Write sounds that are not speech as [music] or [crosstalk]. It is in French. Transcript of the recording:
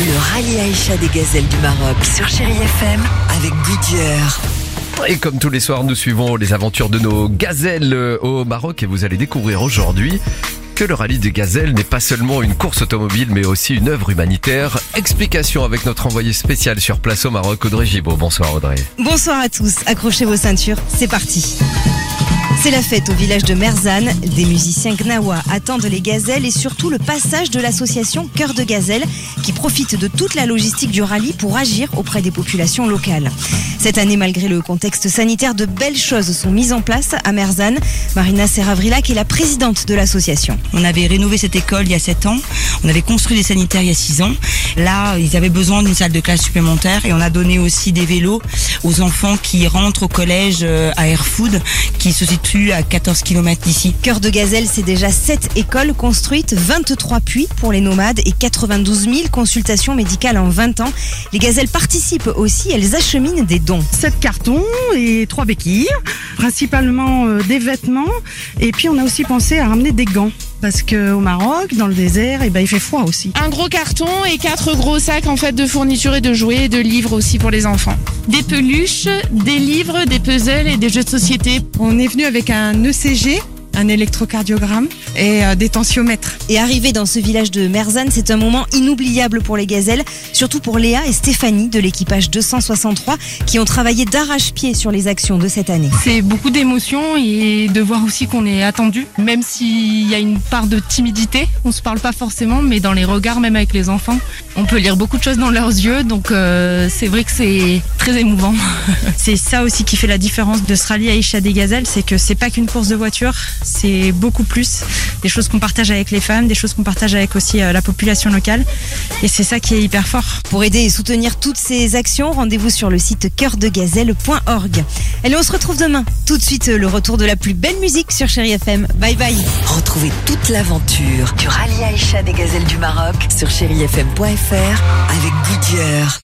Le rallye Aïcha des gazelles du Maroc sur Chéri FM avec Goodyear. Et comme tous les soirs, nous suivons les aventures de nos gazelles euh, au Maroc et vous allez découvrir aujourd'hui que le rallye des gazelles n'est pas seulement une course automobile mais aussi une œuvre humanitaire. Explication avec notre envoyé spécial sur place au Maroc, Audrey Gibaud. Bonsoir Audrey. Bonsoir à tous, accrochez vos ceintures, c'est parti. C'est la fête au village de Merzane. Des musiciens gnawa attendent les gazelles et surtout le passage de l'association Cœur de Gazelle qui profite de toute la logistique du rallye pour agir auprès des populations locales. Cette année, malgré le contexte sanitaire, de belles choses sont mises en place à Merzane. Marina Serravrilac est la présidente de l'association. On avait rénové cette école il y a 7 ans. On avait construit des sanitaires il y a 6 ans. Là, ils avaient besoin d'une salle de classe supplémentaire et on a donné aussi des vélos aux enfants qui rentrent au collège euh, à Airfood qui se situe à 14 km d'ici. Cœur de Gazelle, c'est déjà 7 écoles construites, 23 puits pour les nomades et 92 000 consultations médicales en 20 ans. Les gazelles participent aussi, elles acheminent des dons. 7 cartons et 3 béquilles, principalement euh, des vêtements. Et puis on a aussi pensé à ramener des gants. Parce qu'au Maroc, dans le désert, eh ben, il fait froid aussi. un gros carton et quatre gros sacs en fait de fournitures et de jouets et de livres aussi pour les enfants. Des peluches, des livres, des puzzles et des jeux de société. On est venu avec un ECG, un électrocardiogramme et euh, des tensiomètres. Et arriver dans ce village de Merzane, c'est un moment inoubliable pour les gazelles, surtout pour Léa et Stéphanie de l'équipage 263 qui ont travaillé d'arrache-pied sur les actions de cette année. C'est beaucoup d'émotions et de voir aussi qu'on est attendu, même s'il y a une part de timidité. On se parle pas forcément, mais dans les regards, même avec les enfants, on peut lire beaucoup de choses dans leurs yeux. Donc euh, c'est vrai que c'est très émouvant. [laughs] C'est ça aussi qui fait la différence de ce rallye Aïcha des Gazelles, c'est que c'est pas qu'une course de voiture, c'est beaucoup plus des choses qu'on partage avec les femmes, des choses qu'on partage avec aussi euh, la population locale. Et c'est ça qui est hyper fort. Pour aider et soutenir toutes ces actions, rendez-vous sur le site cœurdegazelle.org. Allez, on se retrouve demain. Tout de suite, le retour de la plus belle musique sur Chéri FM. Bye bye. Retrouvez toute l'aventure du rallye Aïcha des gazelles du Maroc sur chérifm.fr avec Goodyear.